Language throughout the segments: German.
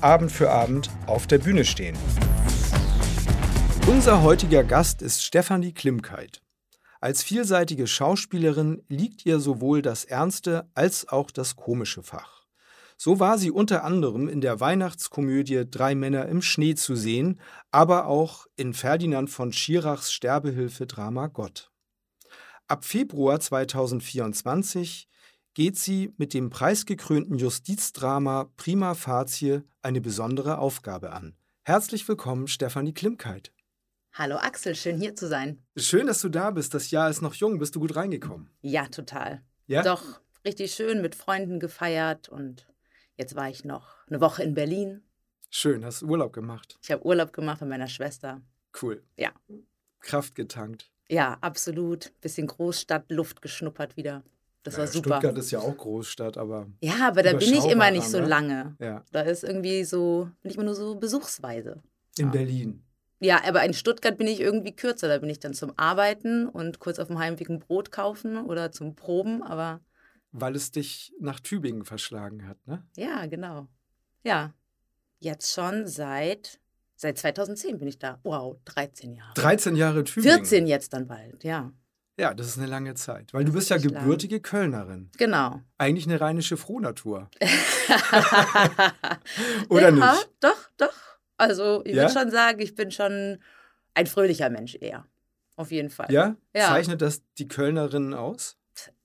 Abend für Abend auf der Bühne stehen. Unser heutiger Gast ist Stefanie Klimkeit. Als vielseitige Schauspielerin liegt ihr sowohl das ernste als auch das komische Fach. So war sie unter anderem in der Weihnachtskomödie Drei Männer im Schnee zu sehen, aber auch in Ferdinand von Schirachs Sterbehilfe-Drama Gott. Ab Februar 2024 geht sie mit dem preisgekrönten Justizdrama Prima Facie eine besondere Aufgabe an. Herzlich willkommen, Stefanie Klimkeit. Hallo Axel, schön hier zu sein. Schön, dass du da bist. Das Jahr ist noch jung. Bist du gut reingekommen? Ja, total. Ja? Doch, richtig schön mit Freunden gefeiert und jetzt war ich noch eine Woche in Berlin. Schön, hast Urlaub gemacht. Ich habe Urlaub gemacht mit meiner Schwester. Cool. Ja. Kraft getankt. Ja, absolut. Bisschen Großstadtluft geschnuppert wieder. Das war super. Stuttgart ist ja auch Großstadt, aber Ja, aber da bin ich immer nicht so ne? lange. ja. Da ist irgendwie so, bin ich immer nur so besuchsweise. In Ja. Berlin. Ja, aber in Stuttgart bin ich irgendwie kürzer. Da bin ich dann zum Arbeiten und kurz auf dem Heimweg ein Brot kaufen oder zum Proben. Aber Weil es dich nach Tübingen verschlagen hat, ne? ja, genau. Ja, jetzt schon seit, seit 2010 bin ich da. Wow, 13 Jahre. 13 Jahre Tübingen. 14 jetzt dann bald, ja. Ja, das ist eine lange Zeit. Weil du Das bist ja echt lang. gebürtige Kölnerin. Genau. Eigentlich eine rheinische Frohnatur. Oder ja, nicht? Doch, doch. Also ich Ja? würde schon sagen, ich bin schon ein fröhlicher Mensch eher. Auf jeden Fall. Ja? Ja. Zeichnet das die Kölnerinnen aus?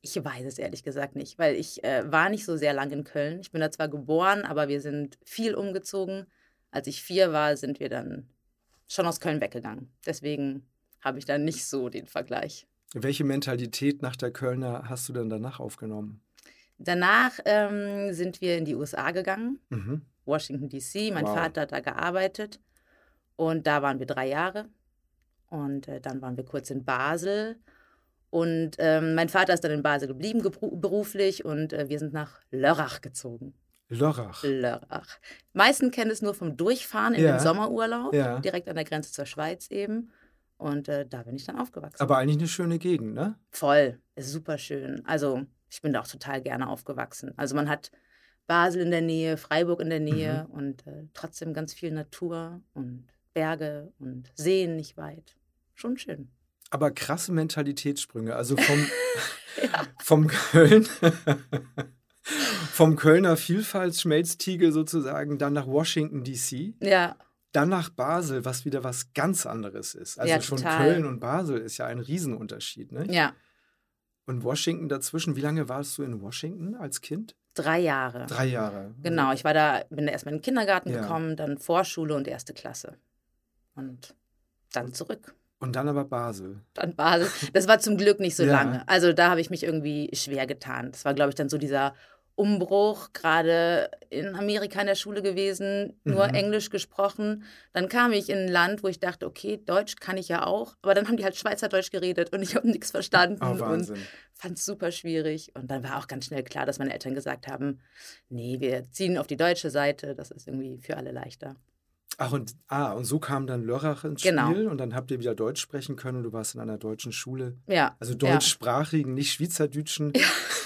Ich weiß es ehrlich gesagt nicht, weil ich äh, war nicht so sehr lange in Köln. Ich bin da zwar geboren, aber wir sind viel umgezogen. Als ich vier war, sind wir dann schon aus Köln weggegangen. Deswegen habe ich da nicht so den Vergleich. Welche Mentalität nach der Kölner hast du denn danach aufgenommen? Danach ähm, sind wir in die USA gegangen, Mhm. Washington DC. Mein Wow. Vater hat da gearbeitet und da waren wir drei Jahre. Und äh, dann waren wir kurz in Basel. Und ähm, mein Vater ist dann in Basel geblieben beruflich und äh, wir sind nach Lörrach gezogen. Lörrach. Lörrach. Meisten kennen es nur vom Durchfahren in Ja. den Sommerurlaub, Ja. direkt an der Grenze zur Schweiz eben. Und äh, da bin ich dann aufgewachsen. Aber eigentlich eine schöne Gegend, ne? Voll, ist super schön. Also ich bin da auch total gerne aufgewachsen. Also man hat Basel in der Nähe, Freiburg in der Nähe Mhm. und äh, trotzdem ganz viel Natur und Berge und Seen nicht weit. Schon schön. Aber krasse Mentalitätssprünge. Also vom, Ja. vom Köln. vom Kölner Vielfaltsschmelztiegel sozusagen, dann nach Washington DC, Ja, dann nach Basel, was wieder was ganz anderes ist. Also Ja, schon. Köln und Basel ist ja ein Riesenunterschied, ne? ja, Und Washington dazwischen, wie lange warst du in Washington als Kind? drei Jahre. Drei Jahre. Genau, ich war da, bin da erstmal in den Kindergarten Ja. gekommen, dann Vorschule und erste Klasse. Und dann zurück. Und dann aber Basel. Dann Basel. Das war zum Glück nicht so Ja. lange. Also da habe ich mich irgendwie schwer getan. Das war, glaube ich, dann so dieser Umbruch, gerade in Amerika in der Schule gewesen, nur Mhm. Englisch gesprochen. Dann kam ich in ein Land, wo ich dachte, okay, Deutsch kann ich ja auch. Aber dann haben die halt Schweizerdeutsch geredet und ich habe nichts verstanden. Oh, und Wahnsinn. fand es super schwierig. Und dann war auch ganz schnell klar, dass meine Eltern gesagt haben, nee, wir ziehen auf die deutsche Seite. Das ist irgendwie für alle leichter. Ach, und, ah, und so kam dann Lörrach ins Genau. Spiel und dann habt ihr wieder Deutsch sprechen können und du warst in einer deutschen Schule. Ja. Also ja. deutschsprachigen, nicht schweizerdeutschen.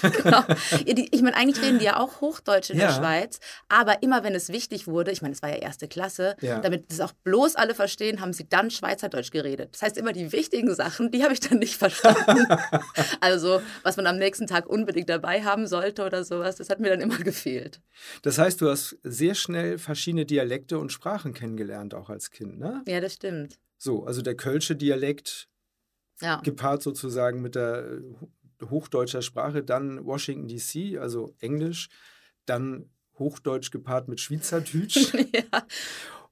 genau. Ja, die, ich meine, eigentlich reden die ja auch Hochdeutsch in Ja. der Schweiz, aber immer wenn es wichtig wurde, ich meine, es war ja erste Klasse, Ja. damit das auch bloß alle verstehen, haben sie dann Schweizerdeutsch geredet. Das heißt, immer die wichtigen Sachen, die habe ich dann nicht verstanden. also, was man am nächsten Tag unbedingt dabei haben sollte oder sowas, das hat mir dann immer gefehlt. Das heißt, du hast sehr schnell verschiedene Dialekte und Sprachen kennengelernt, auch als Kind, ne? Ja, das stimmt. So, also der Kölsche Dialekt Ja. gepaart sozusagen mit der äh, ho- hochdeutscher Sprache, dann Washington DC, also Englisch, dann Hochdeutsch gepaart mit Schweizerdeutsch. ja.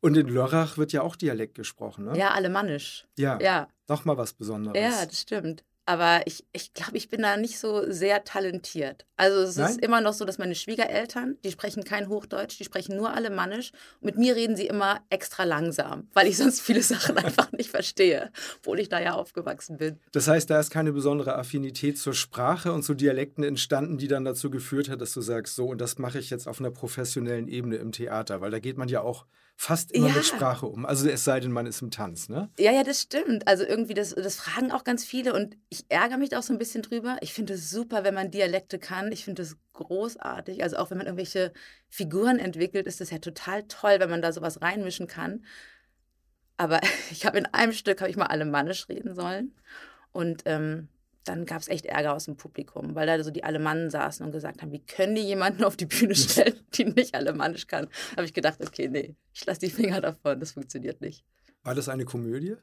und in Lörrach wird ja auch Dialekt gesprochen, ne? ja, alemannisch. Ja, Ja, nochmal was Besonderes. ja, das stimmt. Aber ich, ich glaube, ich bin da nicht so sehr talentiert. Also es Nein? ist immer noch so, dass meine Schwiegereltern, die sprechen kein Hochdeutsch, die sprechen nur Alemannisch. Und mit mir reden sie immer extra langsam, weil ich sonst viele Sachen einfach nicht verstehe, obwohl ich da ja aufgewachsen bin. Das heißt, da ist keine besondere Affinität zur Sprache und zu Dialekten entstanden, die dann dazu geführt hat, dass du sagst, so, und das mache ich jetzt auf einer professionellen Ebene im Theater, weil da geht man ja auch fast immer Ja. mit Sprache um. Also es sei denn, man ist im Tanz, ne? Ja, ja, das stimmt. Also irgendwie, das, das fragen auch ganz viele und ich ärgere mich da auch so ein bisschen drüber. Ich finde es super, wenn man Dialekte kann. Ich finde es großartig. Also auch wenn man irgendwelche Figuren entwickelt, ist das ja total toll, wenn man da sowas reinmischen kann. Aber ich habe in einem Stück, habe ich mal alemannisch reden sollen und ähm, dann gab es echt Ärger aus dem Publikum, weil da so die Alemannen saßen und gesagt haben, wie können die jemanden auf die Bühne stellen, die nicht alemannisch kann. habe ich gedacht, okay, nee, ich lasse die Finger davon, das funktioniert nicht. War das eine Komödie?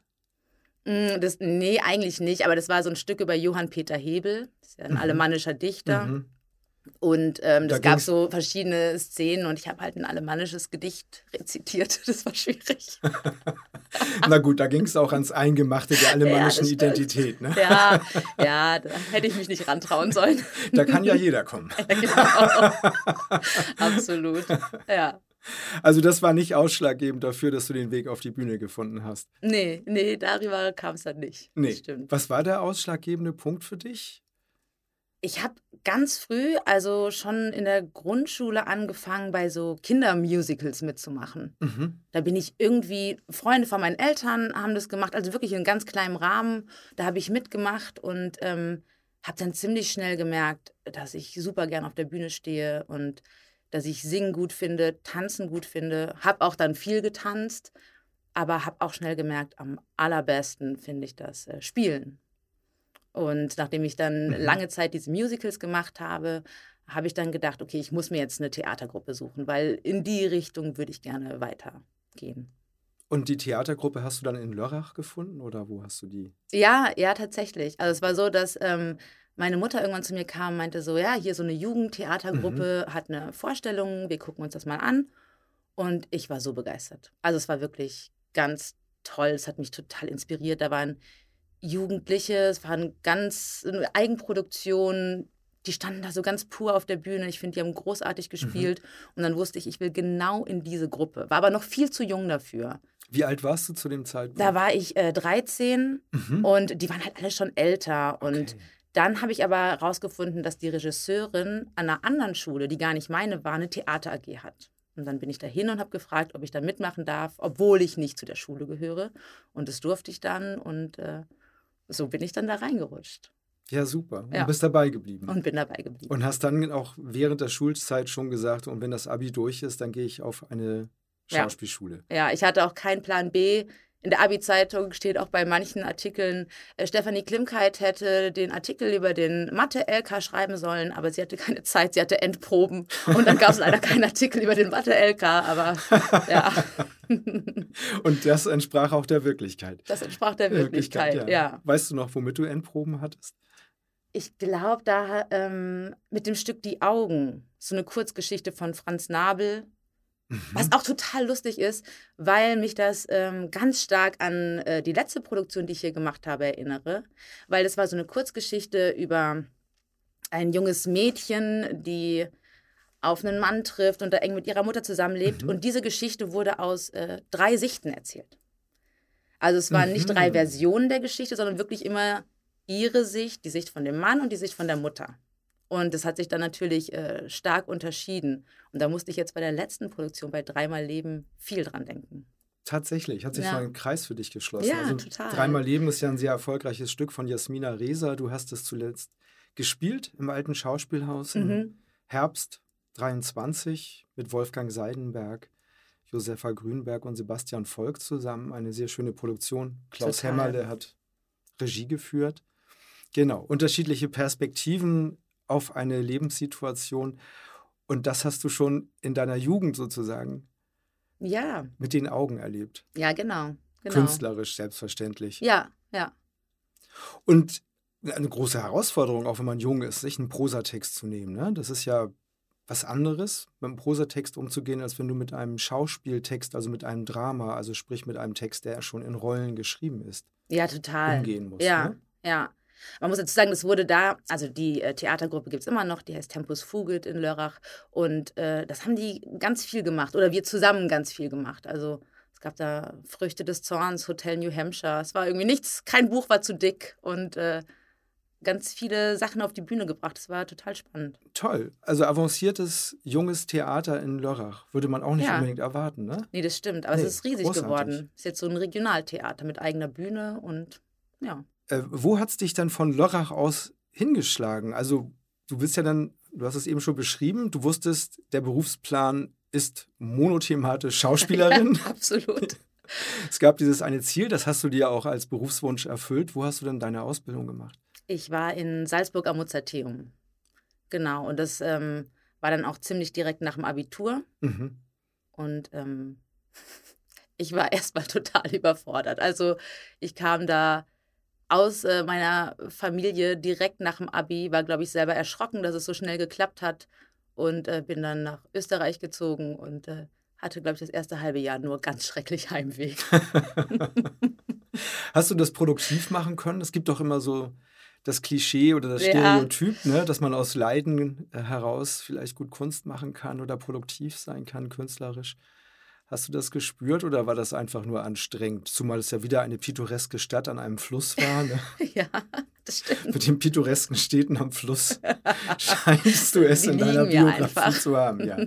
Mm, Das, nee, eigentlich nicht, aber das war so ein Stück über Johann Peter Hebel, das ist ja ein alemannischer Dichter. Mhm. Und ähm, Da das gab so verschiedene Szenen und ich habe halt ein alemannisches Gedicht rezitiert. Das war schwierig. Na gut, da ging es auch ans Eingemachte der alemannischen stimmt. Identität, ne? Ja, ja, da hätte ich mich nicht rantrauen sollen. Da kann ja jeder kommen. Ja, genau. Absolut. Ja. Also das war nicht ausschlaggebend dafür, dass du den Weg auf die Bühne gefunden hast. Nee, nee, darüber kam es dann nicht. Nee. Stimmt. Was war der ausschlaggebende Punkt für dich? Ich habe ganz früh, also schon in der Grundschule, angefangen, bei so Kindermusicals mitzumachen. Mhm. Da bin ich irgendwie, Freunde von meinen Eltern haben das gemacht, also wirklich in ganz kleinem Rahmen. Da habe ich mitgemacht und ähm, habe dann ziemlich schnell gemerkt, dass ich super gern auf der Bühne stehe und dass ich Singen gut finde, Tanzen gut finde. Habe auch dann viel getanzt, aber habe auch schnell gemerkt, am allerbesten finde ich das äh, Spielen. Und nachdem ich dann Mhm. lange Zeit diese Musicals gemacht habe, habe ich dann gedacht, okay, ich muss mir jetzt eine Theatergruppe suchen, weil in die Richtung würde ich gerne weitergehen. Und die Theatergruppe hast du dann in Lörrach gefunden oder wo hast du die? Ja, ja, tatsächlich. Also es war so, dass ähm, meine Mutter irgendwann zu mir kam und meinte so, ja, hier so eine Jugendtheatergruppe hat eine Vorstellung, wir gucken uns das mal an. Und ich war so begeistert. Also es war wirklich ganz toll, es hat mich total inspiriert. Da waren Jugendliche, es waren ganz eine Eigenproduktion, die standen da so ganz pur auf der Bühne. Ich finde, die haben großartig gespielt. Und dann wusste ich, ich will genau in diese Gruppe. War aber noch viel zu jung dafür. Wie alt warst du zu dem Zeitpunkt? Da war ich äh, 13 Mhm. und die waren halt alle schon älter. Und Okay. dann habe ich aber herausgefunden, dass die Regisseurin an einer anderen Schule, die gar nicht meine war, eine Theater AG hat. Und dann bin ich dahin und habe gefragt, ob ich da mitmachen darf, obwohl ich nicht zu der Schule gehöre. Und das durfte ich dann und äh, so bin ich dann da reingerutscht Ja, super. Und Ja. bist dabei geblieben. und bin dabei geblieben. Und hast dann auch während der Schulzeit schon gesagt, und wenn das Abi durch ist, dann gehe ich auf eine Ja. Schauspielschule. Ja, ich hatte auch keinen Plan B. In der Abi-Zeitung steht auch bei manchen Artikeln, äh, Stefanie Klimkeit hätte den Artikel über den Mathe-LK schreiben sollen, aber sie hatte keine Zeit, sie hatte Endproben. Und dann gab es leider keinen Artikel über den Mathe-LK, aber ja, Und das entsprach auch der Wirklichkeit. das entsprach der Wirklichkeit. ja. Weißt du noch, womit du Endproben hattest? Ich glaube, da ähm, mit dem Stück Die Augen, so eine Kurzgeschichte von Franz Nabel, was auch total lustig ist, weil mich das ähm, ganz stark an äh, die letzte Produktion, die ich hier gemacht habe, erinnere. Weil das war so eine Kurzgeschichte über ein junges Mädchen, die auf einen Mann trifft und da eng mit ihrer Mutter zusammenlebt. Mhm. Und diese Geschichte wurde aus äh, drei Sichten erzählt. Also es waren nicht Mhm. drei Versionen der Geschichte, sondern wirklich immer ihre Sicht, die Sicht von dem Mann und die Sicht von der Mutter. Und das hat sich dann natürlich äh, stark unterschieden. Und da musste ich jetzt bei der letzten Produktion, bei Dreimal Leben, viel dran denken. Tatsächlich, hat sich Ja. so ein Kreis für dich geschlossen. Ja, also, total. Dreimal Leben ist ja ein sehr erfolgreiches Stück von Jasmina Reza. Du hast es zuletzt gespielt im alten Schauspielhaus im Mhm. Herbst 23 mit Wolfgang Seidenberg, Josefa Grünberg und Sebastian Volk zusammen. Eine sehr schöne Produktion. Klaus Total. Hämmerle hat Regie geführt. Genau, unterschiedliche Perspektiven auf eine Lebenssituation. Und das hast du schon in deiner Jugend sozusagen Ja, mit den Augen erlebt. ja, genau. genau. Künstlerisch, selbstverständlich. Ja, ja. Und eine große Herausforderung, auch wenn man jung ist, sich einen Prosatext zu nehmen. Ne? Das ist ja was anderes, mit einem Prosatext umzugehen, als wenn du mit einem Schauspieltext, also mit einem Drama, also sprich mit einem Text, der schon in Rollen geschrieben ist, Ja, total. umgehen musst. Ja, Ne? ja. Man muss dazu sagen, das wurde da, also die äh, Theatergruppe gibt es immer noch, die heißt Tempus Fugit in Lörrach. Und äh, das haben die ganz viel gemacht oder wir zusammen ganz viel gemacht. Also es gab da Früchte des Zorns, Hotel New Hampshire. Es war irgendwie nichts, kein Buch war zu dick und äh, ganz viele Sachen auf die Bühne gebracht. Das war total spannend. Toll. Also avanciertes, junges Theater in Lörrach. Würde man auch nicht ja. unbedingt erwarten, ne? Nee, das stimmt. Aber nee, es ist riesig großartig. geworden. Es ist jetzt so ein Regionaltheater mit eigener Bühne und ja. Äh, wo hat es dich dann von Lörrach aus hingeschlagen? Also, du bist ja dann, du hast es eben schon beschrieben, du wusstest, der Berufsplan ist monothematisch Schauspielerin. Ja, absolut. Es gab dieses eine Ziel, das hast du dir auch als Berufswunsch erfüllt. Wo hast du denn deine Ausbildung gemacht? Ich war in Salzburg am Mozarteum. Genau, und das ähm, war dann auch ziemlich direkt nach dem Abitur. Mhm. Und ähm, ich war erstmal total überfordert. Also ich kam da aus äh, meiner Familie direkt nach dem Abi, war, glaube ich, selber erschrocken, dass es so schnell geklappt hat und äh, bin dann nach Österreich gezogen und äh, hatte, glaube ich, das erste halbe Jahr nur ganz schrecklich Heimweh. Hast du das produktiv machen können? Es gibt doch immer so das Klischee oder das Stereotyp, ja. ne, dass man aus Leiden äh, heraus vielleicht gut Kunst machen kann oder produktiv sein kann, künstlerisch. Hast du das gespürt oder war das einfach nur anstrengend? Zumal es ja wieder eine pittoreske Stadt an einem Fluss war. Ne? ja, das stimmt. Mit den pittoresken Städten am Fluss scheinst du es in deiner Biografie einfach. zu haben. Ja.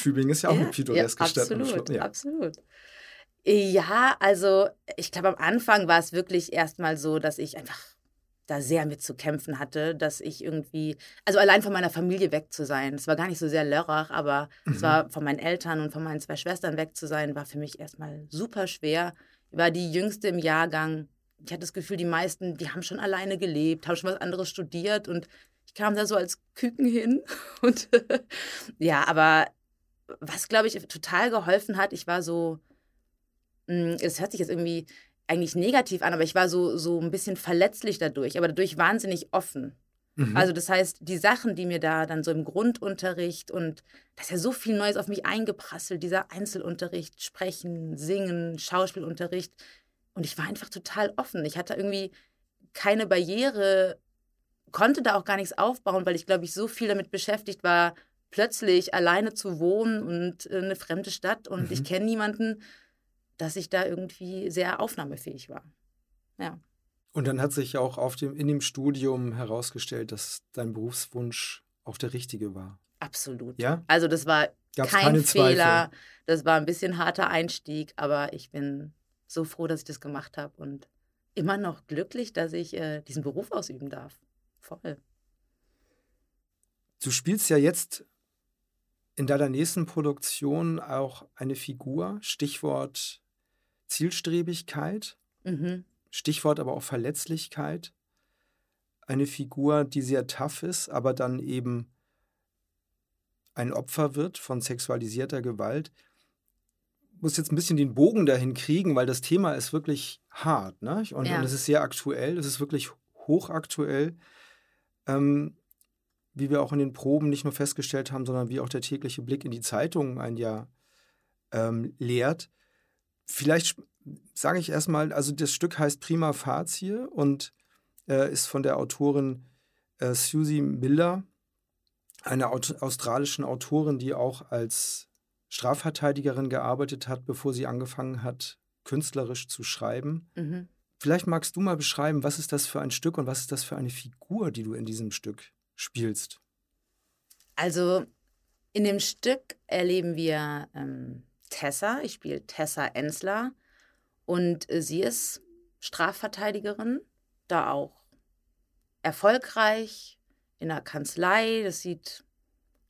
Tübingen ist ja auch ja, eine pittoreske ja, Stadt am Fluss. Ja, absolut. Ja, also ich glaube, am Anfang war es wirklich erstmal so, dass ich einfach da sehr mit zu kämpfen hatte, dass ich irgendwie, also allein von meiner Familie weg zu sein, es war gar nicht so sehr Lörrach, aber mhm. es war von meinen Eltern und von meinen zwei Schwestern weg zu sein, war für mich erstmal super schwer. Ich war die jüngste im Jahrgang. Ich hatte das Gefühl, die meisten, die haben schon alleine gelebt, haben schon was anderes studiert und ich kam da so als Küken hin. Und ja, aber was, glaube ich, total geholfen hat, ich war so, hm, es hört sich jetzt irgendwie eigentlich negativ an, aber ich war so, so ein bisschen verletzlich dadurch, aber dadurch wahnsinnig offen. Mhm. Also das heißt, die Sachen, die mir da dann so im Grundunterricht und da ist ja so viel Neues auf mich eingeprasselt, dieser Einzelunterricht, Sprechen, Singen, Schauspielunterricht. Und ich war einfach total offen. Ich hatte irgendwie keine Barriere, konnte da auch gar nichts aufbauen, weil ich, glaube ich, so viel damit beschäftigt war, plötzlich alleine zu wohnen und eine fremde Stadt und mhm. ich kenne niemanden dass ich da irgendwie sehr aufnahmefähig war. Ja. Und dann hat sich auch auf dem, in dem Studium herausgestellt, dass dein Berufswunsch auch der richtige war. Absolut. Ja? Also das war Gab's kein Fehler. Das war ein bisschen harter Einstieg, aber ich bin so froh, dass ich das gemacht habe und immer noch glücklich, dass ich äh, diesen Beruf ausüben darf. Voll. Du spielst ja jetzt in deiner nächsten Produktion auch eine Figur, Stichwort Zielstrebigkeit, mhm. Stichwort aber auch Verletzlichkeit. Eine Figur, die sehr tough ist, aber dann eben ein Opfer wird von sexualisierter Gewalt. Ich muss jetzt ein bisschen den Bogen dahin kriegen, weil das Thema ist wirklich hart. Ne? Und, ja. und es ist sehr aktuell, es ist wirklich hochaktuell. Ähm, wie wir auch in den Proben nicht nur festgestellt haben, sondern wie auch der tägliche Blick in die Zeitungen ein Jahr ähm, lehrt. Vielleicht sage ich erstmal, also das Stück heißt Prima Facie und äh, ist von der Autorin äh, Susie Miller, einer Aut australischen Autorin, die auch als Strafverteidigerin gearbeitet hat, bevor sie angefangen hat, künstlerisch zu schreiben. Mhm. Vielleicht magst du mal beschreiben, was ist das für ein Stück und was ist das für eine Figur, die du in diesem Stück spielst? Also in dem Stück erleben wir ähm, Tessa. Ich spiele Tessa Ensler. Und äh, sie ist Strafverteidigerin, da auch erfolgreich in der Kanzlei. Das sieht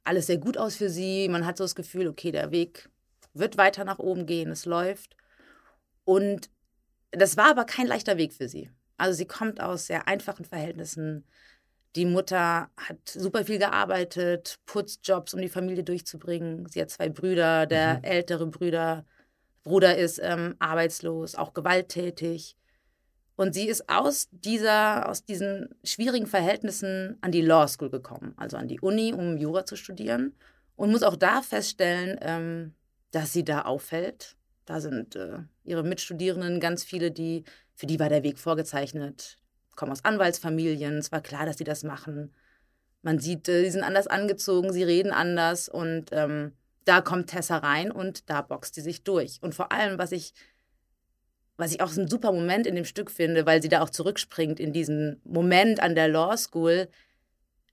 alles sehr gut aus für sie. Man hat so das Gefühl, okay, der Weg wird weiter nach oben gehen, es läuft. Und das war aber kein leichter Weg für sie. Also sie kommt aus sehr einfachen Verhältnissen. Die Mutter hat super viel gearbeitet, Putzjobs, um die Familie durchzubringen. Sie hat zwei Brüder. Der mhm. ältere Brüder, Bruder ist ähm, arbeitslos, auch gewalttätig. Und sie ist aus, dieser, aus diesen schwierigen Verhältnissen an die Law School gekommen, also an die Uni, um Jura zu studieren. Und muss auch da feststellen, ähm, dass sie da auffällt. Da sind äh, ihre Mitstudierenden ganz viele, die, für die war der Weg vorgezeichnet. Kommen aus Anwaltsfamilien, es war klar, dass sie das machen. Man sieht, äh, sie sind anders angezogen, sie reden anders und ähm, da kommt Tessa rein und da boxt sie sich durch. Und vor allem, was ich, was ich auch so ein super Moment in dem Stück finde, weil sie da auch zurückspringt in diesen Moment an der Law School,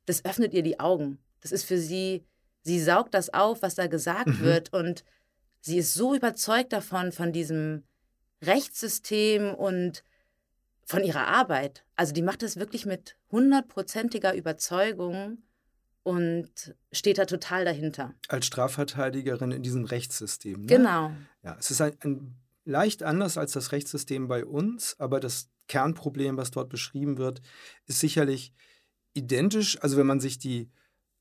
das öffnet ihr die Augen. Das ist für sie, sie saugt das auf, was da gesagt mhm. wird und sie ist so überzeugt davon, von diesem Rechtssystem und von ihrer Arbeit. Also die macht das wirklich mit hundertprozentiger Überzeugung und steht da total dahinter. Als Strafverteidigerin in diesem Rechtssystem. Ne? Genau. Ja, es ist ein, ein, leicht anders als das Rechtssystem bei uns, aber das Kernproblem, was dort beschrieben wird, ist sicherlich identisch. Also wenn man sich die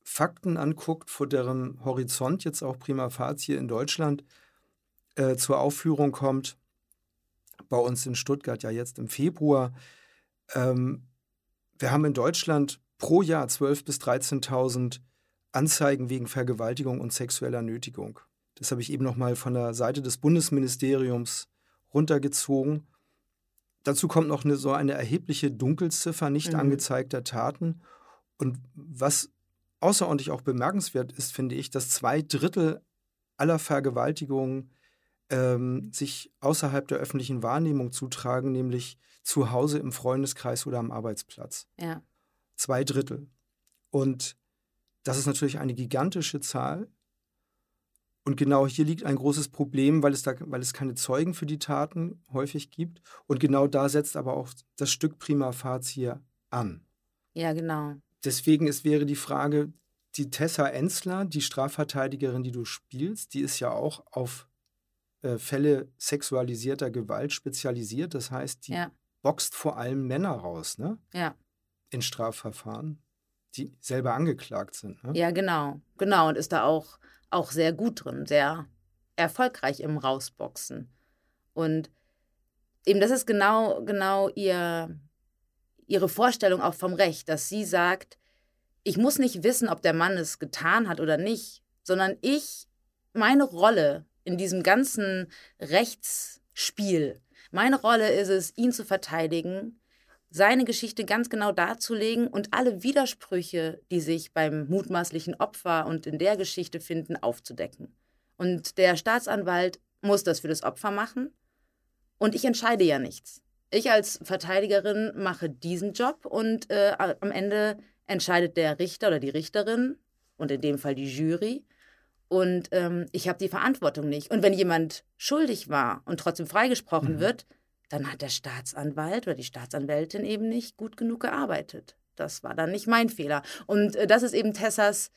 Fakten anguckt, vor deren Horizont jetzt auch prima facie in Deutschland äh, zur Aufführung kommt, bei uns in Stuttgart ja jetzt im Februar. Ähm, wir haben in Deutschland pro Jahr 12.000 bis 13.000 Anzeigen wegen Vergewaltigung und sexueller Nötigung. Das habe ich eben noch mal von der Seite des Bundesministeriums runtergezogen. Dazu kommt noch eine, so eine erhebliche Dunkelziffer nicht mhm. angezeigter Taten. Und was außerordentlich auch bemerkenswert ist, finde ich, dass zwei Drittel aller Vergewaltigungen ähm, sich außerhalb der öffentlichen Wahrnehmung zutragen, nämlich zu Hause im Freundeskreis oder am Arbeitsplatz. Ja. Zwei Drittel. Und das ist natürlich eine gigantische Zahl. Und genau hier liegt ein großes Problem, weil es, da, weil es keine Zeugen für die Taten häufig gibt. Und genau da setzt aber auch das Stück Prima Facie an. Ja, genau. Deswegen ist, wäre die Frage, die Tessa Enzler, die Strafverteidigerin, die du spielst, die ist ja auch auf äh, Fälle sexualisierter Gewalt spezialisiert. Das heißt, die ja. boxt vor allem Männer raus, ne? Ja. In Strafverfahren, die selber angeklagt sind. Ne? Ja, genau. Genau. Und ist da auch, auch sehr gut drin, sehr erfolgreich im Rausboxen. Und eben, das ist genau, genau ihr, ihre Vorstellung auch vom Recht, dass sie sagt, ich muss nicht wissen, ob der Mann es getan hat oder nicht, sondern ich, meine Rolle in diesem ganzen Rechtsspiel. Meine Rolle ist es, ihn zu verteidigen, seine Geschichte ganz genau darzulegen und alle Widersprüche, die sich beim mutmaßlichen Opfer und in der Geschichte finden, aufzudecken. Und der Staatsanwalt muss das für das Opfer machen und ich entscheide ja nichts. Ich als Verteidigerin mache diesen Job und äh, am Ende entscheidet der Richter oder die Richterin und in dem Fall die Jury und ähm, ich habe die Verantwortung nicht. Und wenn jemand schuldig war und trotzdem freigesprochen mhm. wird, dann hat der Staatsanwalt oder die Staatsanwältin eben nicht gut genug gearbeitet. Das war dann nicht mein Fehler. Und äh, das ist eben Tessas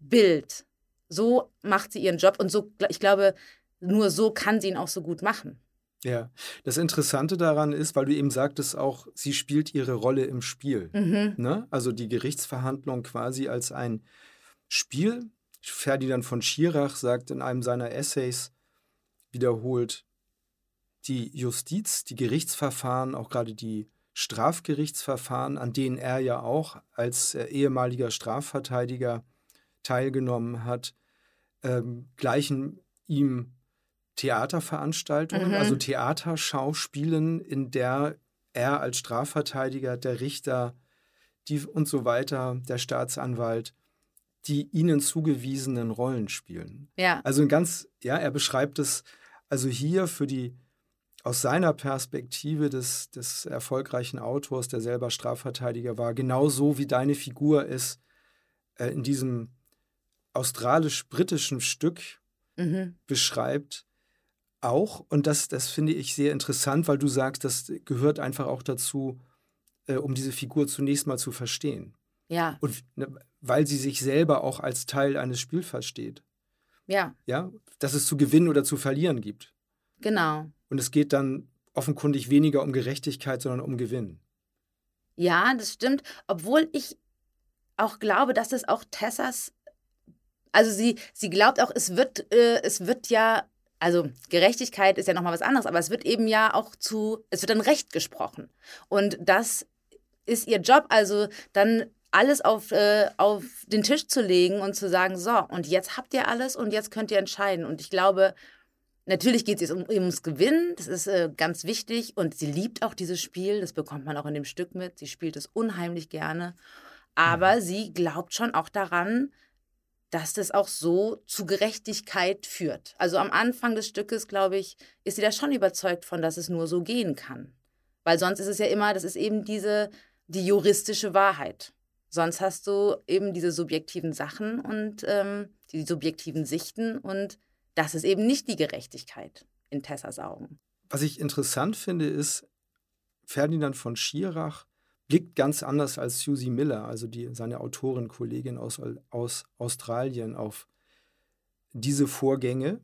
Bild. So macht sie ihren Job und so, ich glaube, nur so kann sie ihn auch so gut machen. Ja, das Interessante daran ist, weil du eben sagtest auch, sie spielt ihre Rolle im Spiel. Mhm. Ne? Also die Gerichtsverhandlung quasi als ein Spiel, Ferdinand von Schirach sagt in einem seiner Essays wiederholt, die Justiz, die Gerichtsverfahren, auch gerade die Strafgerichtsverfahren, an denen er ja auch als äh, ehemaliger Strafverteidiger teilgenommen hat, ähm, gleichen ihm Theaterveranstaltungen, mhm. also Theaterschauspielen, in der er als Strafverteidiger, der Richter die und so weiter, der Staatsanwalt die ihnen zugewiesenen Rollen spielen. Ja. Also ein ganz, ja, er beschreibt es also hier für die, aus seiner Perspektive des, des erfolgreichen Autors, der selber Strafverteidiger war, genauso wie deine Figur es äh, in diesem australisch-britischen Stück mhm. beschreibt, auch. Und das, das finde ich sehr interessant, weil du sagst, das gehört einfach auch dazu, äh, um diese Figur zunächst mal zu verstehen. Ja. Und ne, weil sie sich selber auch als Teil eines Spiels versteht. Ja. Ja, dass es zu gewinnen oder zu verlieren gibt. Genau. Und es geht dann offenkundig weniger um Gerechtigkeit, sondern um Gewinn. Ja, das stimmt. Obwohl ich auch glaube, dass es auch Tessas, also sie, sie glaubt auch, es wird, äh, es wird ja, also Gerechtigkeit ist ja nochmal was anderes, aber es wird eben ja auch zu, es wird dann Recht gesprochen. Und das ist ihr Job, also dann alles auf, äh, auf den Tisch zu legen und zu sagen, so, und jetzt habt ihr alles und jetzt könnt ihr entscheiden. Und ich glaube, natürlich geht es um, ums Gewinnen, das ist äh, ganz wichtig. Und sie liebt auch dieses Spiel, das bekommt man auch in dem Stück mit. Sie spielt es unheimlich gerne. Aber mhm. sie glaubt schon auch daran, dass das auch so zu Gerechtigkeit führt. Also am Anfang des Stückes, glaube ich, ist sie da schon überzeugt von, dass es nur so gehen kann. Weil sonst ist es ja immer, das ist eben diese, die juristische Wahrheit. Sonst hast du eben diese subjektiven Sachen und ähm, die subjektiven Sichten und das ist eben nicht die Gerechtigkeit in Tessas Augen. Was ich interessant finde, ist, Ferdinand von Schirach blickt ganz anders als Susie Miller, also die, seine Autorenkollegin aus, aus Australien, auf diese Vorgänge.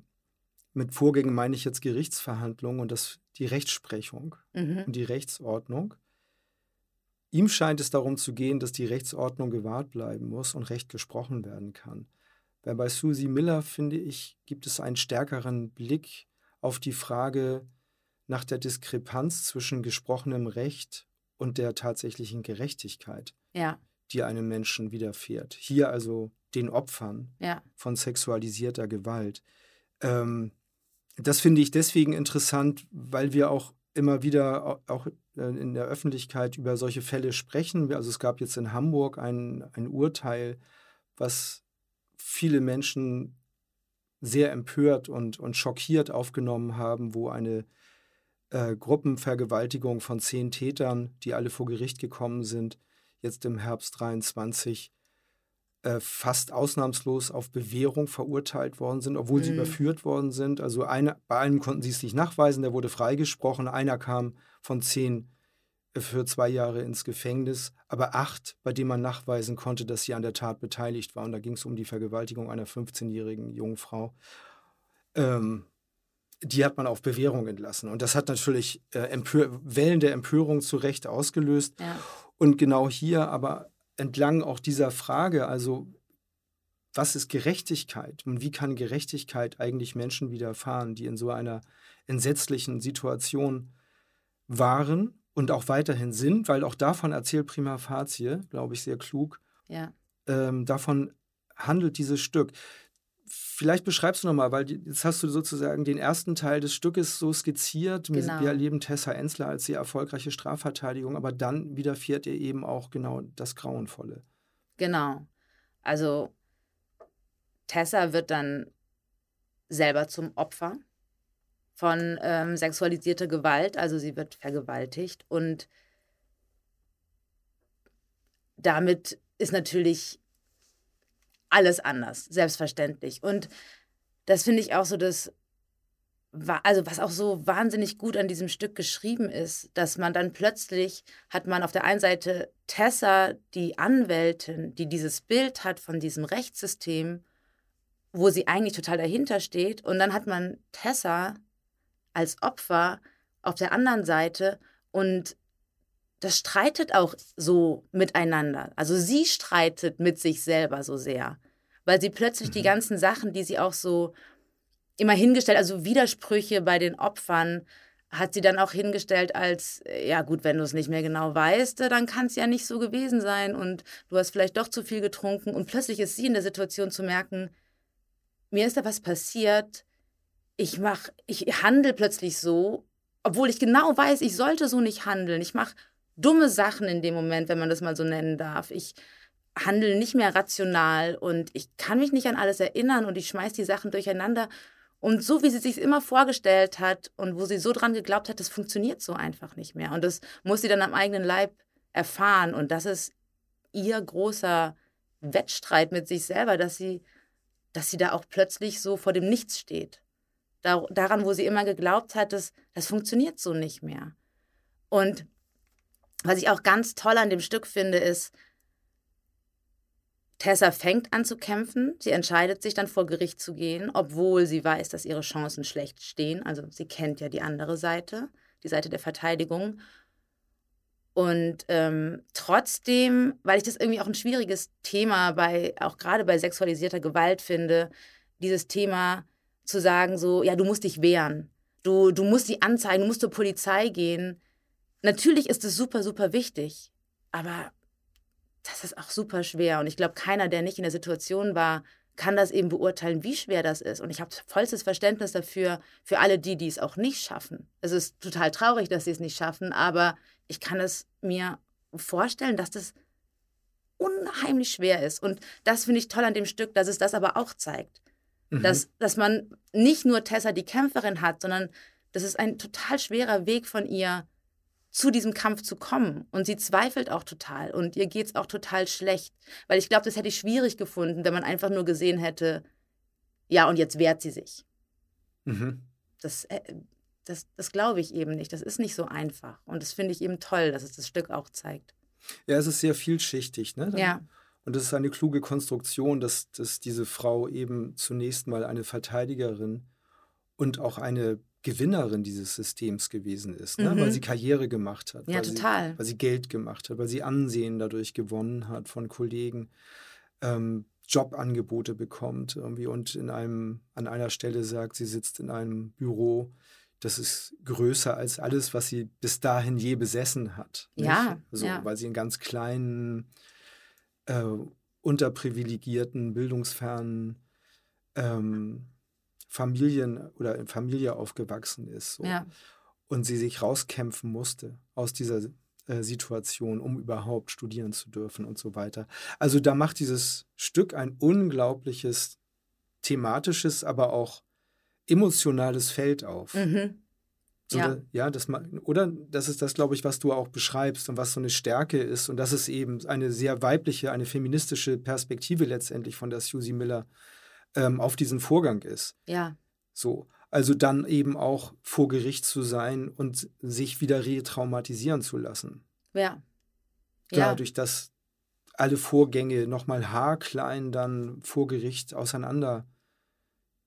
Mit Vorgängen meine ich jetzt Gerichtsverhandlungen und das, die Rechtsprechung mhm. und die Rechtsordnung. Ihm scheint es darum zu gehen, dass die Rechtsordnung gewahrt bleiben muss und Recht gesprochen werden kann. Weil bei Susie Miller, finde ich, gibt es einen stärkeren Blick auf die Frage nach der Diskrepanz zwischen gesprochenem Recht und der tatsächlichen Gerechtigkeit, ja. die einem Menschen widerfährt. Hier also den Opfern ja. von sexualisierter Gewalt. Ähm, das finde ich deswegen interessant, weil wir auch immer wieder auch äh, in der Öffentlichkeit über solche Fälle sprechen. Also es gab jetzt in Hamburg ein, ein Urteil, was viele Menschen sehr empört und, und schockiert aufgenommen haben, wo eine äh, Gruppenvergewaltigung von zehn Tätern, die alle vor Gericht gekommen sind, jetzt im Herbst 23 äh, fast ausnahmslos auf Bewährung verurteilt worden sind, obwohl mhm. sie überführt worden sind. Also eine, bei einem konnten sie es nicht nachweisen, der wurde freigesprochen. Einer kam von zehn äh, für zwei Jahre ins Gefängnis, aber acht, bei denen man nachweisen konnte, dass sie an der Tat beteiligt waren. Da ging es um die Vergewaltigung einer 15-jährigen jungen Frau. Ähm, die hat man auf Bewährung entlassen. Und das hat natürlich äh, Wellen der Empörung zu Recht ausgelöst. Ja. Und genau hier aber entlang auch dieser Frage, also was ist Gerechtigkeit und wie kann Gerechtigkeit eigentlich Menschen widerfahren, die in so einer entsetzlichen Situation waren und auch weiterhin sind, weil auch davon erzählt Prima Facie, glaube ich, sehr klug. Ja. Ähm, davon handelt dieses Stück. Vielleicht beschreibst du nochmal, weil jetzt hast du sozusagen den ersten Teil des Stückes so skizziert. Genau. Wir erleben Tessa Ensler als sehr erfolgreiche Strafverteidigung, aber dann widerfährt ihr eben auch genau das Grauenvolle. Genau. Also Tessa wird dann selber zum Opfer von ähm, sexualisierter Gewalt, also sie wird vergewaltigt und damit ist natürlich alles anders, selbstverständlich. Und das finde ich auch so das, also was auch so wahnsinnig gut an diesem Stück geschrieben ist, dass man dann plötzlich hat man auf der einen Seite Tessa, die Anwältin, die dieses Bild hat von diesem Rechtssystem, wo sie eigentlich total dahinter steht. Und dann hat man Tessa als Opfer auf der anderen Seite und das streitet auch so miteinander. Also sie streitet mit sich selber so sehr, weil sie plötzlich mhm. die ganzen Sachen, die sie auch so immer hingestellt, also Widersprüche bei den Opfern, hat sie dann auch hingestellt als, ja gut, wenn du es nicht mehr genau weißt, dann kann es ja nicht so gewesen sein und du hast vielleicht doch zu viel getrunken und plötzlich ist sie in der Situation zu merken, mir ist da was passiert, ich mach, ich handle plötzlich so, obwohl ich genau weiß, ich sollte so nicht handeln. Ich mache dumme Sachen in dem Moment, wenn man das mal so nennen darf. Ich handle nicht mehr rational und ich kann mich nicht an alles erinnern und ich schmeiße die Sachen durcheinander. Und so wie sie sich immer vorgestellt hat und wo sie so dran geglaubt hat, das funktioniert so einfach nicht mehr. Und das muss sie dann am eigenen Leib erfahren. Und das ist ihr großer Wettstreit mit sich selber, dass sie, dass sie da auch plötzlich so vor dem Nichts steht. Dar daran, wo sie immer geglaubt hat, das, das funktioniert so nicht mehr. Und was ich auch ganz toll an dem Stück finde, ist, Tessa fängt an zu kämpfen. Sie entscheidet sich dann vor Gericht zu gehen, obwohl sie weiß, dass ihre Chancen schlecht stehen. Also sie kennt ja die andere Seite, die Seite der Verteidigung. Und ähm, trotzdem, weil ich das irgendwie auch ein schwieriges Thema bei, auch gerade bei sexualisierter Gewalt finde, dieses Thema zu sagen, so, ja, du musst dich wehren. Du, du musst die anzeigen, du musst zur Polizei gehen. Natürlich ist es super, super wichtig, aber das ist auch super schwer. Und ich glaube, keiner, der nicht in der Situation war, kann das eben beurteilen, wie schwer das ist. Und ich habe vollstes Verständnis dafür, für alle die, die es auch nicht schaffen. Es ist total traurig, dass sie es nicht schaffen, aber ich kann es mir vorstellen, dass das unheimlich schwer ist. Und das finde ich toll an dem Stück, dass es das aber auch zeigt. Mhm. Dass, dass man nicht nur Tessa die Kämpferin hat, sondern das ist ein total schwerer Weg von ihr, zu diesem Kampf zu kommen. Und sie zweifelt auch total und ihr geht es auch total schlecht. Weil ich glaube, das hätte ich schwierig gefunden, wenn man einfach nur gesehen hätte, ja, und jetzt wehrt sie sich. Mhm. Das, äh, das, das glaube ich eben nicht. Das ist nicht so einfach. Und das finde ich eben toll, dass es das Stück auch zeigt. Ja, es ist sehr vielschichtig. Ne? ja. Und das ist eine kluge Konstruktion, dass, dass diese Frau eben zunächst mal eine Verteidigerin und auch eine Gewinnerin dieses Systems gewesen ist, ne? mhm. weil sie Karriere gemacht hat. Ja, weil total. Sie, weil sie Geld gemacht hat, weil sie Ansehen dadurch gewonnen hat von Kollegen, ähm, Jobangebote bekommt irgendwie und in einem, an einer Stelle sagt, sie sitzt in einem Büro, das ist größer als alles, was sie bis dahin je besessen hat. Ja, so, ja. Weil sie in ganz kleinen, äh, unterprivilegierten, bildungsfernen ähm, Familien oder in Familie aufgewachsen ist. So. Ja. Und sie sich rauskämpfen musste aus dieser äh, Situation, um überhaupt studieren zu dürfen und so weiter. Also da macht dieses Stück ein unglaubliches thematisches, aber auch emotionales Feld auf. Mhm. So, ja. Ja, das, oder das ist das, glaube ich, was du auch beschreibst und was so eine Stärke ist. Und das ist eben eine sehr weibliche, eine feministische Perspektive letztendlich von der Susie Miller ähm, auf diesen Vorgang ist. Ja. So. Also dann eben auch vor Gericht zu sein und sich wieder retraumatisieren zu lassen. Ja. Dadurch, ja. dass alle Vorgänge nochmal haarklein dann vor Gericht auseinander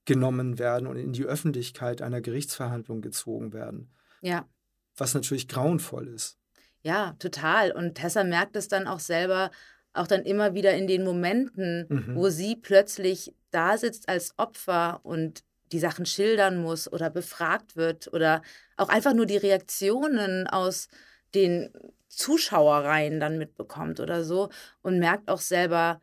genommen werden und in die Öffentlichkeit einer Gerichtsverhandlung gezogen werden. Ja. Was natürlich grauenvoll ist. Ja, total. Und Tessa merkt es dann auch selber, auch dann immer wieder in den Momenten, mhm. wo sie plötzlich da sitzt als Opfer und die Sachen schildern muss oder befragt wird oder auch einfach nur die Reaktionen aus den Zuschauereien dann mitbekommt oder so und merkt auch selber,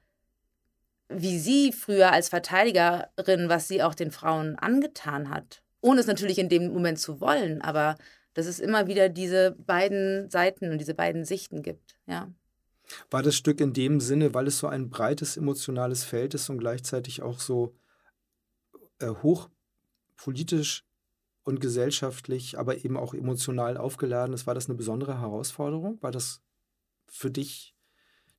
wie sie früher als Verteidigerin, was sie auch den Frauen angetan hat. Ohne es natürlich in dem Moment zu wollen, aber dass es immer wieder diese beiden Seiten und diese beiden Sichten gibt, ja. War das Stück in dem Sinne, weil es so ein breites emotionales Feld ist und gleichzeitig auch so äh, hochpolitisch und gesellschaftlich, aber eben auch emotional aufgeladen ist, war das eine besondere Herausforderung? War das für dich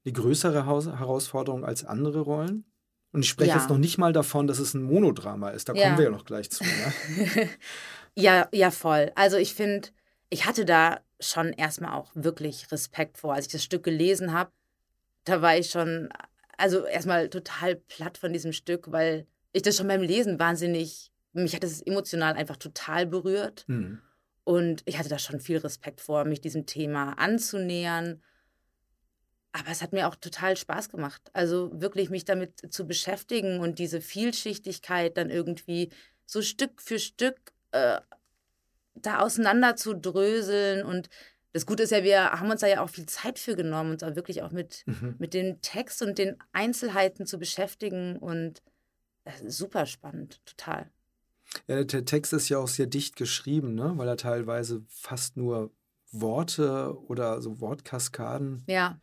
eine größere Herausforderung als andere Rollen? Und ich spreche ja. jetzt noch nicht mal davon, dass es ein Monodrama ist. Da ja. kommen wir ja noch gleich zu. Ne? ja, ja, voll. Also ich finde, ich hatte da schon erstmal auch wirklich Respekt vor. Als ich das Stück gelesen habe, da war ich schon, also erstmal total platt von diesem Stück, weil ich das schon beim Lesen wahnsinnig, mich hat das emotional einfach total berührt. Mhm. Und ich hatte da schon viel Respekt vor, mich diesem Thema anzunähern. Aber es hat mir auch total Spaß gemacht. Also wirklich mich damit zu beschäftigen und diese Vielschichtigkeit dann irgendwie so Stück für Stück äh, da auseinander zu dröseln. Und das Gute ist ja, wir haben uns da ja auch viel Zeit für genommen, uns da wirklich auch mit, mhm. mit dem Text und den Einzelheiten zu beschäftigen. Und das ist super spannend, total. Ja, der Text ist ja auch sehr dicht geschrieben, ne? weil er teilweise fast nur Worte oder so Wortkaskaden ja.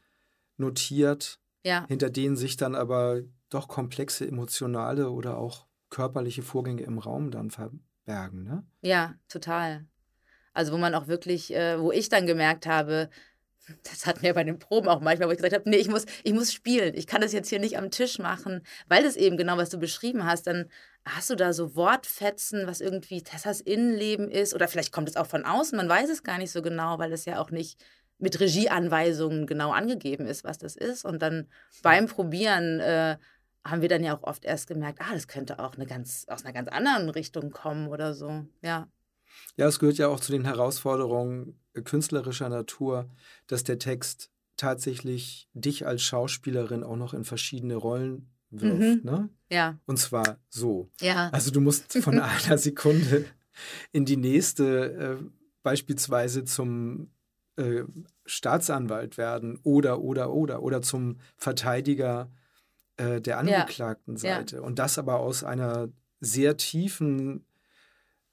notiert, ja. hinter denen sich dann aber doch komplexe emotionale oder auch körperliche Vorgänge im Raum dann verbergen. Bergen, ne? Ja, total. Also wo man auch wirklich, äh, wo ich dann gemerkt habe, das hat mir bei den Proben auch manchmal, wo ich gesagt habe, nee, ich muss, ich muss spielen. Ich kann das jetzt hier nicht am Tisch machen, weil das eben genau, was du beschrieben hast, dann hast du da so Wortfetzen, was irgendwie Tessas Innenleben ist. Oder vielleicht kommt es auch von außen, man weiß es gar nicht so genau, weil es ja auch nicht mit Regieanweisungen genau angegeben ist, was das ist. Und dann beim Probieren äh, haben wir dann ja auch oft erst gemerkt, ah, das könnte auch eine ganz, aus einer ganz anderen Richtung kommen oder so. Ja. Ja, es gehört ja auch zu den Herausforderungen künstlerischer Natur, dass der Text tatsächlich dich als Schauspielerin auch noch in verschiedene Rollen wirft. Mhm. Ne? Ja. Und zwar so. Ja. Also du musst von einer Sekunde in die nächste äh, beispielsweise zum äh, Staatsanwalt werden oder, oder, oder, oder zum Verteidiger äh, der angeklagten ja. Seite. Ja. Und das aber aus einer sehr tiefen,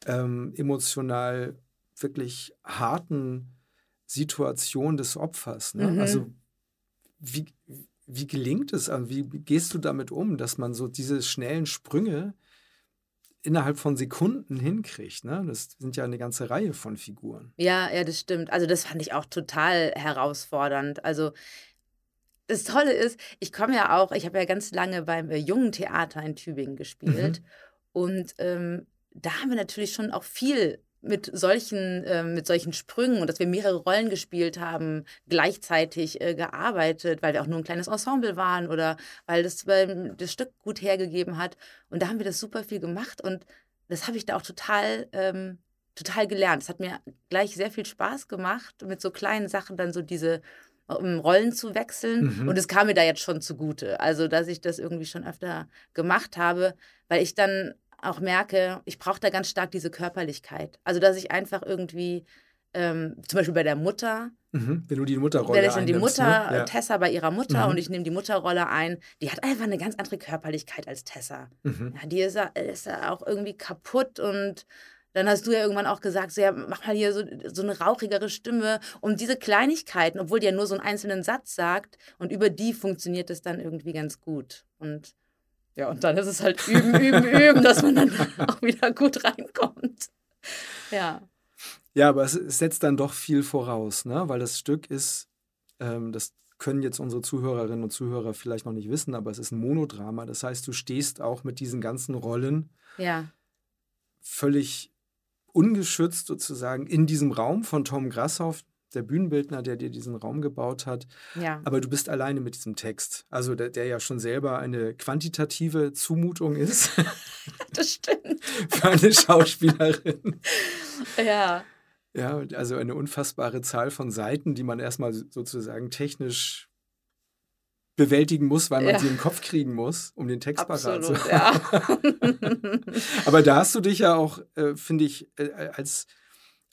ähm, emotional wirklich harten Situation des Opfers. Ne? Mhm. Also wie, wie gelingt es, also wie gehst du damit um, dass man so diese schnellen Sprünge innerhalb von Sekunden hinkriegt. Ne? Das sind ja eine ganze Reihe von Figuren. Ja, ja, das stimmt. Also das fand ich auch total herausfordernd. Also das Tolle ist, ich komme ja auch, ich habe ja ganz lange beim äh, Jungen Theater in Tübingen gespielt. Mhm. Und ähm, da haben wir natürlich schon auch viel mit solchen, äh, mit solchen Sprüngen und dass wir mehrere Rollen gespielt haben, gleichzeitig äh, gearbeitet, weil wir auch nur ein kleines Ensemble waren oder weil das, weil das Stück gut hergegeben hat. Und da haben wir das super viel gemacht und das habe ich da auch total, ähm, total gelernt. Es hat mir gleich sehr viel Spaß gemacht, mit so kleinen Sachen dann so diese Rollen zu wechseln. Mhm. Und es kam mir da jetzt schon zugute. Also, dass ich das irgendwie schon öfter gemacht habe, weil ich dann auch merke, ich brauche da ganz stark diese Körperlichkeit. Also, dass ich einfach irgendwie, ähm, zum Beispiel bei der Mutter, mhm. wenn du die Mutterrolle Wenn ich dann die Mutter, ne? ja. Tessa bei ihrer Mutter mhm. und ich nehme die Mutterrolle ein, die hat einfach eine ganz andere Körperlichkeit als Tessa. Mhm. Ja, die ist, ist auch irgendwie kaputt und dann hast du ja irgendwann auch gesagt, so, ja, mach mal hier so, so eine rauchigere Stimme. Um diese Kleinigkeiten, obwohl die ja nur so einen einzelnen Satz sagt, und über die funktioniert es dann irgendwie ganz gut. Und ja, und dann ist es halt üben, üben, üben, dass man dann auch wieder gut reinkommt. Ja. Ja, aber es, setzt dann doch viel voraus, ne? weil das Stück ist, ähm, das können jetzt unsere Zuhörerinnen und Zuhörer vielleicht noch nicht wissen, aber es ist ein Monodrama. Das heißt, du stehst auch mit diesen ganzen Rollen ja. völlig ungeschützt sozusagen in diesem Raum von Tom Grashoff, der Bühnenbildner, der dir diesen Raum gebaut hat. Ja. Aber du bist alleine mit diesem Text. Also der, der ja schon selber eine quantitative Zumutung ist. das stimmt. Für eine Schauspielerin. Ja. Ja, also eine unfassbare Zahl von Seiten, die man erstmal sozusagen technisch bewältigen muss, weil man ja. sie im Kopf kriegen muss, um den Text parat zu haben. Ja. Aber da hast du dich ja auch, äh, finde ich, äh, als,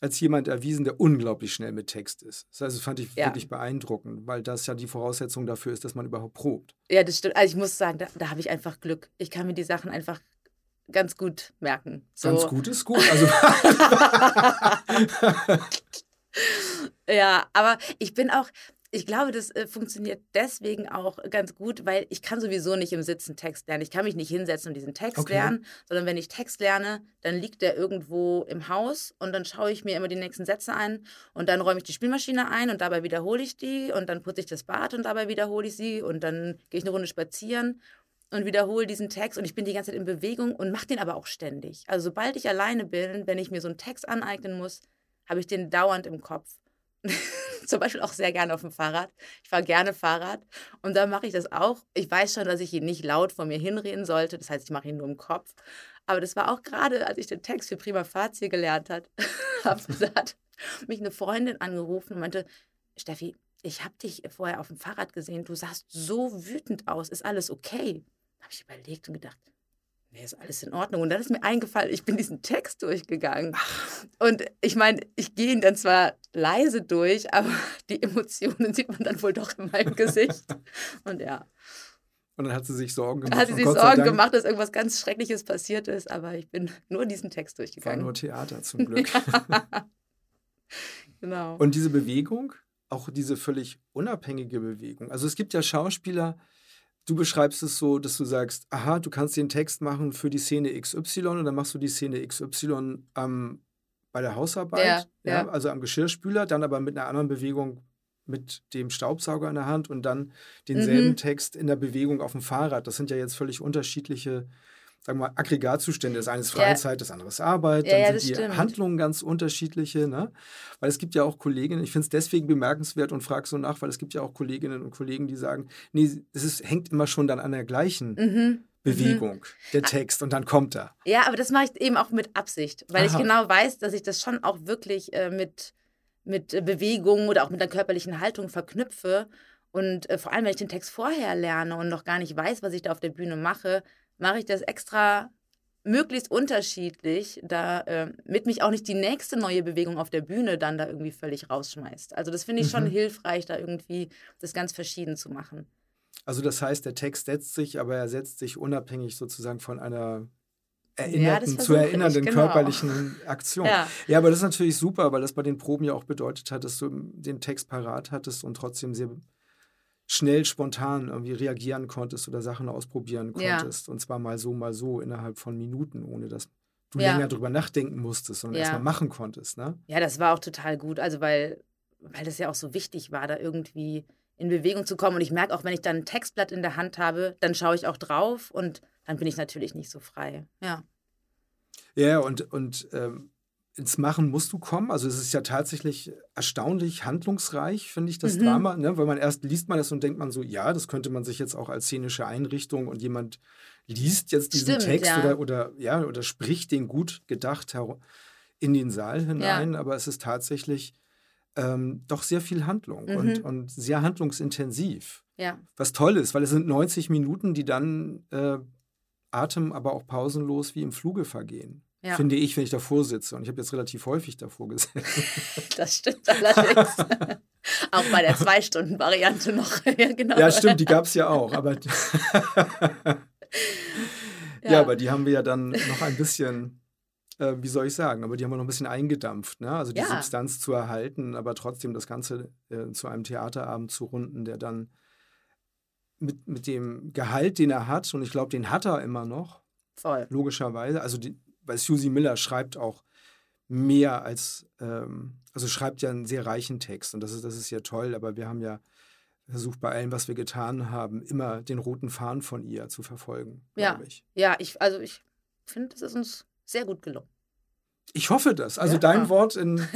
als jemand erwiesen, der unglaublich schnell mit Text ist. Das also fand ich ja. wirklich beeindruckend, weil das ja die Voraussetzung dafür ist, dass man überhaupt probt. Ja, das stimmt. Also ich muss sagen, da, da habe ich einfach Glück. Ich kann mir die Sachen einfach ganz gut merken. So. Ganz gut ist gut. Also ja, aber ich bin auch, ich glaube, das äh, funktioniert deswegen auch ganz gut, weil ich kann sowieso nicht im Sitzen Text lernen. Ich kann mich nicht hinsetzen und diesen Text okay. lernen, sondern wenn ich Text lerne, dann liegt der irgendwo im Haus und dann schaue ich mir immer die nächsten Sätze ein und dann räume ich die Spielmaschine ein und dabei wiederhole ich die und dann putze ich das Bad und dabei wiederhole ich sie und dann gehe ich eine Runde spazieren und wiederhole diesen Text und ich bin die ganze Zeit in Bewegung und mache den aber auch ständig. Also sobald ich alleine bin, wenn ich mir so einen Text aneignen muss, habe ich den dauernd im Kopf. zum Beispiel auch sehr gerne auf dem Fahrrad. Ich fahre gerne Fahrrad und da mache ich das auch. Ich weiß schon, dass ich ihn nicht laut vor mir hinreden sollte. Das heißt, ich mache ihn nur im Kopf. Aber das war auch gerade, als ich den Text für Prima Facie gelernt habe, da hat mich eine Freundin angerufen und meinte, Steffi, ich habe dich vorher auf dem Fahrrad gesehen. Du sahst so wütend aus. Ist alles okay? Habe ich überlegt und gedacht, nee, ist alles in Ordnung. Und dann ist mir eingefallen, ich bin diesen Text durchgegangen. Und ich meine, ich gehe ihn dann zwar leise durch, aber die Emotionen sieht man dann wohl doch in meinem Gesicht. Und ja. Und dann hat sie sich Sorgen gemacht. Hat sie sich Sorgen gemacht, dass irgendwas ganz Schreckliches passiert ist, aber ich bin nur diesen Text durchgegangen. War nur Theater zum Glück. genau. Und diese Bewegung, auch diese völlig unabhängige Bewegung. Also es gibt ja Schauspieler, du beschreibst es so, dass du sagst, aha, du kannst den Text machen für die Szene XY und dann machst du die Szene XY ähm, bei der Hausarbeit, ja, ja, ja. also am Geschirrspüler, dann aber mit einer anderen Bewegung mit dem Staubsauger in der Hand und dann denselben mhm. Text in der Bewegung auf dem Fahrrad. Das sind ja jetzt völlig unterschiedliche sagen wir mal, Aggregatzustände. Das eine ist Freizeit, ja. das andere ist Arbeit. Dann ja, sind die stimmt. Handlungen ganz unterschiedliche. Ne? Weil es gibt ja auch Kolleginnen, ich finde es deswegen bemerkenswert und frage so nach, weil es gibt ja auch Kolleginnen und Kollegen, die sagen, nee, es ist, hängt immer schon dann an der gleichen mhm. Bewegung, mhm. der Text und dann kommt er. Ja, aber das mache ich eben auch mit Absicht, weil Aha. ich genau weiß, dass ich das schon auch wirklich äh, mit, mit Bewegung oder auch mit der körperlichen Haltung verknüpfe. Und äh, vor allem, wenn ich den Text vorher lerne und noch gar nicht weiß, was ich da auf der Bühne mache, mache ich das extra möglichst unterschiedlich, damit äh, mich auch nicht die nächste neue Bewegung auf der Bühne dann da irgendwie völlig rausschmeißt. Also das finde ich schon mhm. hilfreich, da irgendwie das ganz verschieden zu machen. Also das heißt, der Text setzt sich, aber er setzt sich unabhängig sozusagen von einer erinnerten, ja, zu erinnernden ich, genau. körperlichen Aktion. Ja. ja, aber das ist natürlich super, weil das bei den Proben ja auch bedeutet hat, dass du den Text parat hattest und trotzdem sehr schnell, spontan irgendwie reagieren konntest oder Sachen ausprobieren konntest. Ja. Und zwar mal so, mal so innerhalb von Minuten, ohne dass du ja. länger drüber nachdenken musstest, sondern ja. erstmal machen konntest. Ne? Ja, das war auch total gut. Also, weil, weil das ja auch so wichtig war, da irgendwie in Bewegung zu kommen. Und ich merke auch, wenn ich dann ein Textblatt in der Hand habe, dann schaue ich auch drauf und dann bin ich natürlich nicht so frei. Ja. Ja, und, und ähm, ins Machen musst du kommen. Also es ist ja tatsächlich erstaunlich handlungsreich, finde ich, das mhm. Drama. Ne? Weil man erst liest man das und denkt man so, ja, das könnte man sich jetzt auch als szenische Einrichtung und jemand liest jetzt diesen Stimmt, Text ja. Oder, oder, ja, oder spricht den gut gedacht in den Saal hinein. Ja. Aber es ist tatsächlich ähm, doch sehr viel Handlung mhm. und, und sehr handlungsintensiv. Ja. Was toll ist, weil es sind 90 Minuten, die dann äh, atem, aber auch pausenlos wie im Fluge vergehen. Ja. Finde ich, wenn ich davor sitze. Und ich habe jetzt relativ häufig davor gesessen. das stimmt allerdings. auch bei der Zwei-Stunden-Variante noch. ja, genau. ja, stimmt, die gab es ja auch. Aber ja. ja. aber die haben wir ja dann noch ein bisschen äh, wie soll ich sagen, aber die haben wir noch ein bisschen eingedampft, ne? also die ja. Substanz zu erhalten, aber trotzdem das Ganze äh, zu einem Theaterabend zu runden, der dann mit, mit dem Gehalt, den er hat, und ich glaube, den hat er immer noch, Voll. logischerweise, also die, weil Susie Miller schreibt auch mehr als, ähm, also schreibt ja einen sehr reichen Text und das ist, das ist ja toll, aber wir haben ja versucht bei allem, was wir getan haben, immer den roten Faden von ihr zu verfolgen, ja. ich. Ja, ich, also ich finde, das ist uns sehr gut gelungen. Ich hoffe das. Also ja. dein Wort in,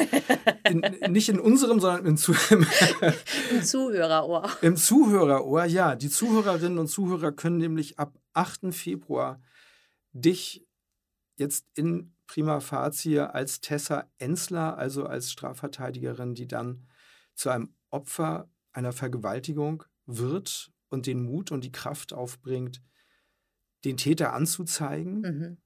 in, nicht in unserem, sondern in Zu im Zuhörerohr. Im Zuhörerohr, ja. Die Zuhörerinnen und Zuhörer können nämlich ab 8. Februar dich jetzt in prima facie als Tessa Ensler, also als Strafverteidigerin, die dann zu einem Opfer einer Vergewaltigung wird und den Mut und die Kraft aufbringt, den Täter anzuzeigen. Mhm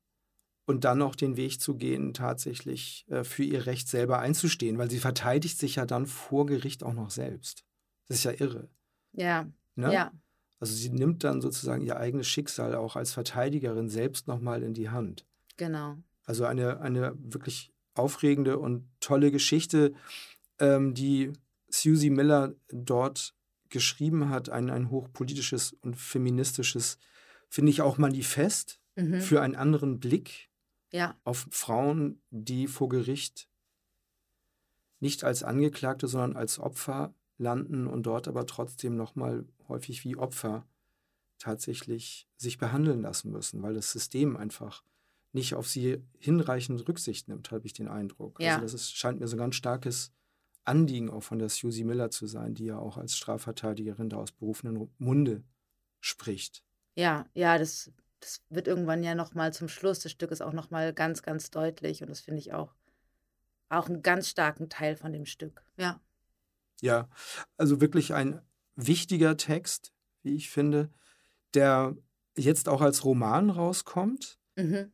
und dann noch den Weg zu gehen, tatsächlich äh, für ihr Recht selber einzustehen, weil sie verteidigt sich ja dann vor Gericht auch noch selbst. Das ist ja irre. Ja. Ne? Ja. Also sie nimmt dann sozusagen ihr eigenes Schicksal auch als Verteidigerin selbst nochmal in die Hand. Genau. Also eine, eine wirklich aufregende und tolle Geschichte, ähm, die Susie Miller dort geschrieben hat, ein, ein hochpolitisches und feministisches, finde ich auch Manifest mhm. für einen anderen Blick ja. auf Frauen, die vor Gericht nicht als Angeklagte, sondern als Opfer landen und dort aber trotzdem nochmal häufig wie Opfer tatsächlich sich behandeln lassen müssen, weil das System einfach nicht auf sie hinreichend Rücksicht nimmt, habe ich den Eindruck. Ja. Also das ist, scheint mir so ein ganz starkes Anliegen auch von der Susie Miller zu sein, die ja auch als Strafverteidigerin da aus berufenen Munde spricht. Ja, ja, das das wird irgendwann ja nochmal zum Schluss des Stückes auch nochmal ganz, ganz deutlich. Und das finde ich auch, auch einen ganz starken Teil von dem Stück. Ja. Ja, also wirklich ein wichtiger Text, wie ich finde, der jetzt auch als Roman rauskommt. Mhm.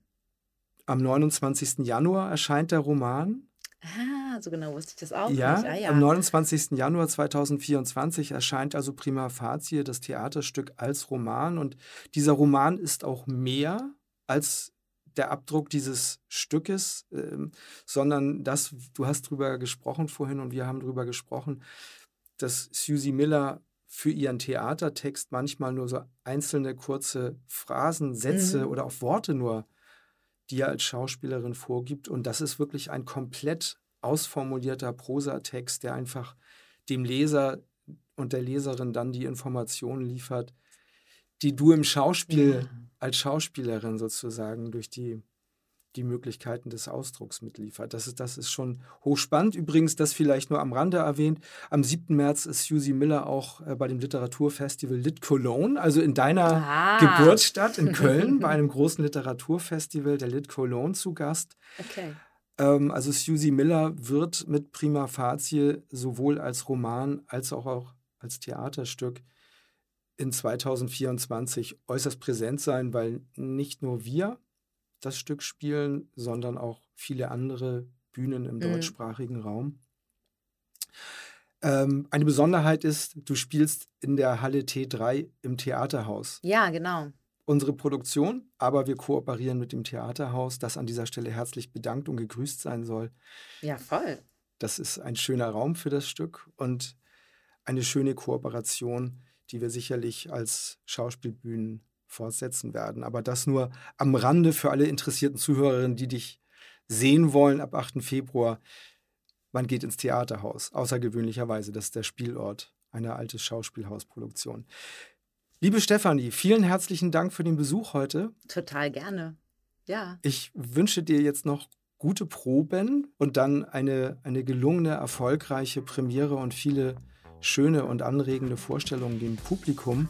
Am 29. Januar erscheint der Roman. Ah, so genau wusste ich das auch ja, nicht. Ah, ja, am 29. Januar 2024 erscheint also Prima Facie, das Theaterstück, als Roman. Und dieser Roman ist auch mehr als der Abdruck dieses Stückes, äh, sondern das, du hast drüber gesprochen vorhin und wir haben drüber gesprochen, dass Susie Miller für ihren Theatertext manchmal nur so einzelne kurze Phrasen, Sätze mhm. oder auch Worte nur die er als Schauspielerin vorgibt. Und das ist wirklich ein komplett ausformulierter Prosatext, der einfach dem Leser und der Leserin dann die Informationen liefert, die du im Schauspiel ja. als Schauspielerin sozusagen durch die die Möglichkeiten des Ausdrucks mitliefert. Das ist, das ist schon hochspannend. Übrigens, das vielleicht nur am Rande erwähnt, am 7. März ist Susie Miller auch äh, bei dem Literaturfestival Lit Cologne, also in deiner Aha. Geburtsstadt in Köln, bei einem großen Literaturfestival der Lit Cologne zu Gast. Okay. Ähm, also Susie Miller wird mit Prima Facie sowohl als Roman als auch, auch als Theaterstück in 2024 äußerst präsent sein, weil nicht nur wir das Stück spielen, sondern auch viele andere Bühnen im mhm. deutschsprachigen Raum. Ähm, eine Besonderheit ist, du spielst in der Halle T3 im Theaterhaus. Ja, genau. Unsere Produktion, aber wir kooperieren mit dem Theaterhaus, das an dieser Stelle herzlich bedankt und gegrüßt sein soll. Ja, voll. Das ist ein schöner Raum für das Stück und eine schöne Kooperation, die wir sicherlich als Schauspielbühnen fortsetzen werden. Aber das nur am Rande für alle interessierten Zuhörerinnen, die dich sehen wollen ab 8. Februar. Man geht ins Theaterhaus, außergewöhnlicherweise. Das ist der Spielort einer alten Schauspielhausproduktion. Liebe Stefanie, vielen herzlichen Dank für den Besuch heute. Total gerne. Ja. Ich wünsche dir jetzt noch gute Proben und dann eine, eine gelungene, erfolgreiche Premiere und viele schöne und anregende Vorstellungen dem Publikum.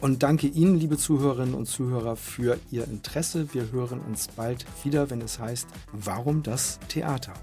Und danke Ihnen, liebe Zuhörerinnen und Zuhörer, für Ihr Interesse. Wir hören uns bald wieder, wenn es heißt, warum das Theater?